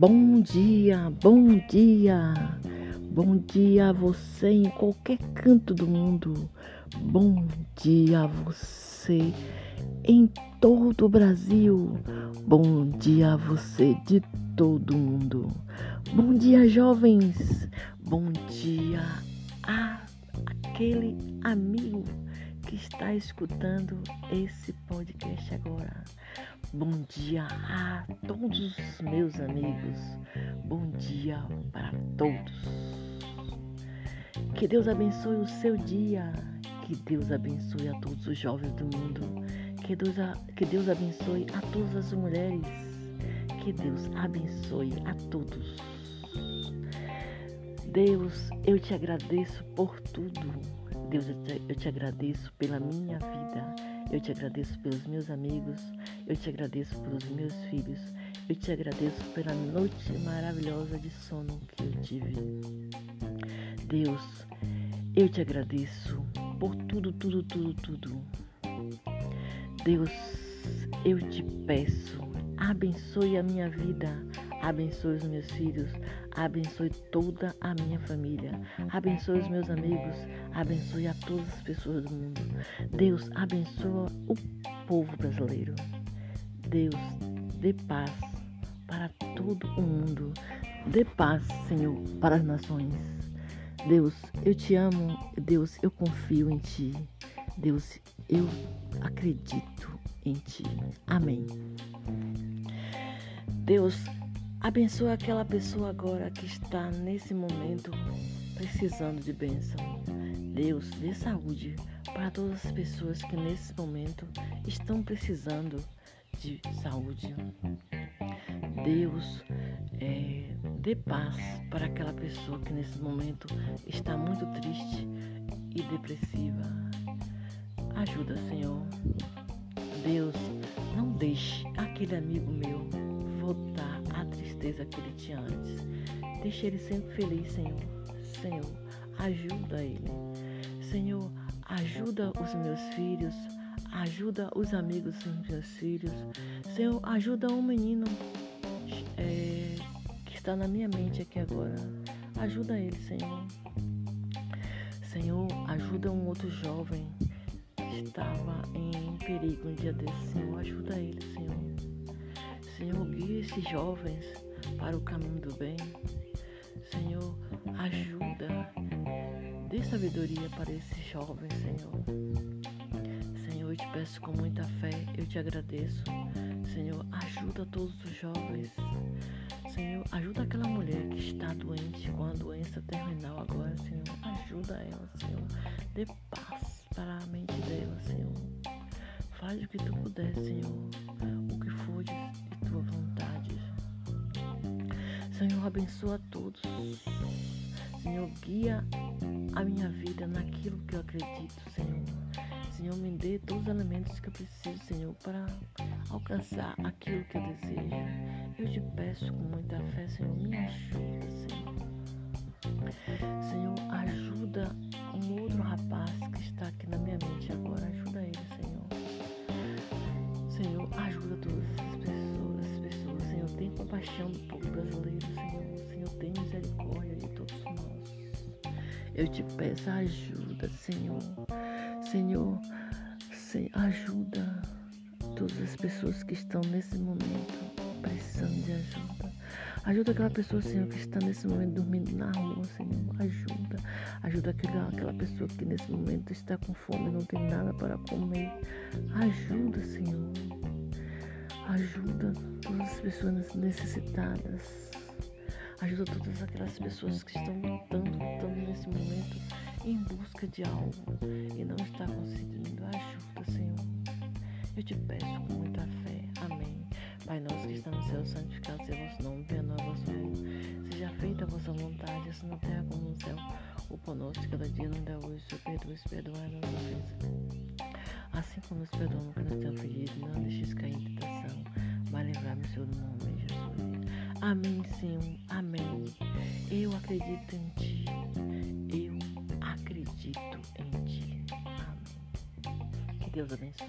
Bom dia, bom dia, bom dia a você em qualquer canto do mundo. Bom dia a você em todo o Brasil. Bom dia a você de todo mundo. Bom dia, jovens. Bom dia a aquele amigo que está escutando esse podcast agora. Bom dia a todos os meus amigos. Bom dia para todos. Que Deus abençoe o seu dia. Que Deus abençoe a todos os jovens do mundo. Que Deus, que Deus abençoe a todas as mulheres. Que Deus abençoe a todos. Deus, eu te agradeço por tudo. Deus, eu te, eu te agradeço pela minha vida. Eu te agradeço pelos meus amigos. Eu te agradeço pelos meus filhos. Eu te agradeço pela noite maravilhosa de sono que eu tive. Deus, eu te agradeço por tudo, tudo, tudo, tudo. Deus, eu te peço, abençoe a minha vida, abençoe os meus filhos, abençoe toda a minha família, abençoe os meus amigos, abençoe a todas as pessoas do mundo. Deus, abençoa o povo brasileiro. Deus, dê paz para todo o mundo. Dê paz, Senhor, para as nações. Deus, eu te amo. Deus, eu confio em ti. Deus, eu acredito em ti. Amém. Deus, Abençoa aquela pessoa agora que está nesse momento precisando de bênção. Deus, dê saúde para todas as pessoas que nesse momento estão precisando de saúde. Deus, é, dê paz para aquela pessoa que nesse momento está muito triste e depressiva. Ajuda, Senhor. Deus, não deixe aquele amigo meu voltar tristeza que ele tinha antes. Deixe ele sempre feliz, Senhor. Senhor, ajuda ele. Senhor, ajuda os meus filhos. Ajuda os amigos dos meus filhos. Senhor, ajuda um menino é, que está na minha mente aqui agora. Ajuda ele, Senhor. Senhor, ajuda um outro jovem que estava em perigo um dia desse. Senhor, ajuda ele, Senhor. Senhor, guia esses jovens para o caminho do bem. Senhor, ajuda, dê sabedoria para esses jovens, Senhor. Senhor, eu te peço com muita fé, eu te agradeço. Senhor, ajuda todos os jovens. Senhor, ajuda aquela mulher que está doente com a doença terminal agora, Senhor. Ajuda ela, Senhor. Dê paz para a mente dela, Senhor. Faz o que tu puder, Senhor. O que for de tua vontade. Senhor, abençoa a todos. Senhor, guia a minha vida naquilo que eu acredito, Senhor. Senhor, me dê todos os elementos que eu preciso, Senhor, para alcançar aquilo que eu desejo. Eu te peço com muita fé, Senhor, me ajuda, Senhor. Senhor, compaixão do povo brasileiro, Senhor. Senhor, tem misericórdia de todos nós. Eu te peço ajuda, Senhor. Senhor, ajuda todas as pessoas que estão nesse momento precisando de ajuda. Ajuda aquela pessoa, Senhor, que está nesse momento dormindo na rua, Senhor. Ajuda. Ajuda aquela, aquela pessoa que nesse momento está com fome e não tem nada para comer. Ajuda, Senhor. Ajuda pessoas necessitadas. Ajuda todas aquelas pessoas que estão lutando, lutando nesse momento em busca de algo e não está conseguindo. Ajuda, Senhor. Eu te peço com muita fé. Amém. Pai nosso que está no céu, santificado seja o vosso nome, venha a vosso reino. Seja feita a vossa vontade, assim na terra como no céu. O pão nosso cada dia nos dá hoje, Senhor, perdoa perdoai a nossa ofensa. Assim como nos perdoamos que nós temos pedido, não deixes cair em tentação, mas livrar-me, Senhor, do nome Jesus. Amém, Senhor. Amém. Eu acredito em Ti. Eu acredito em Ti. Amém. Que Deus abençoe.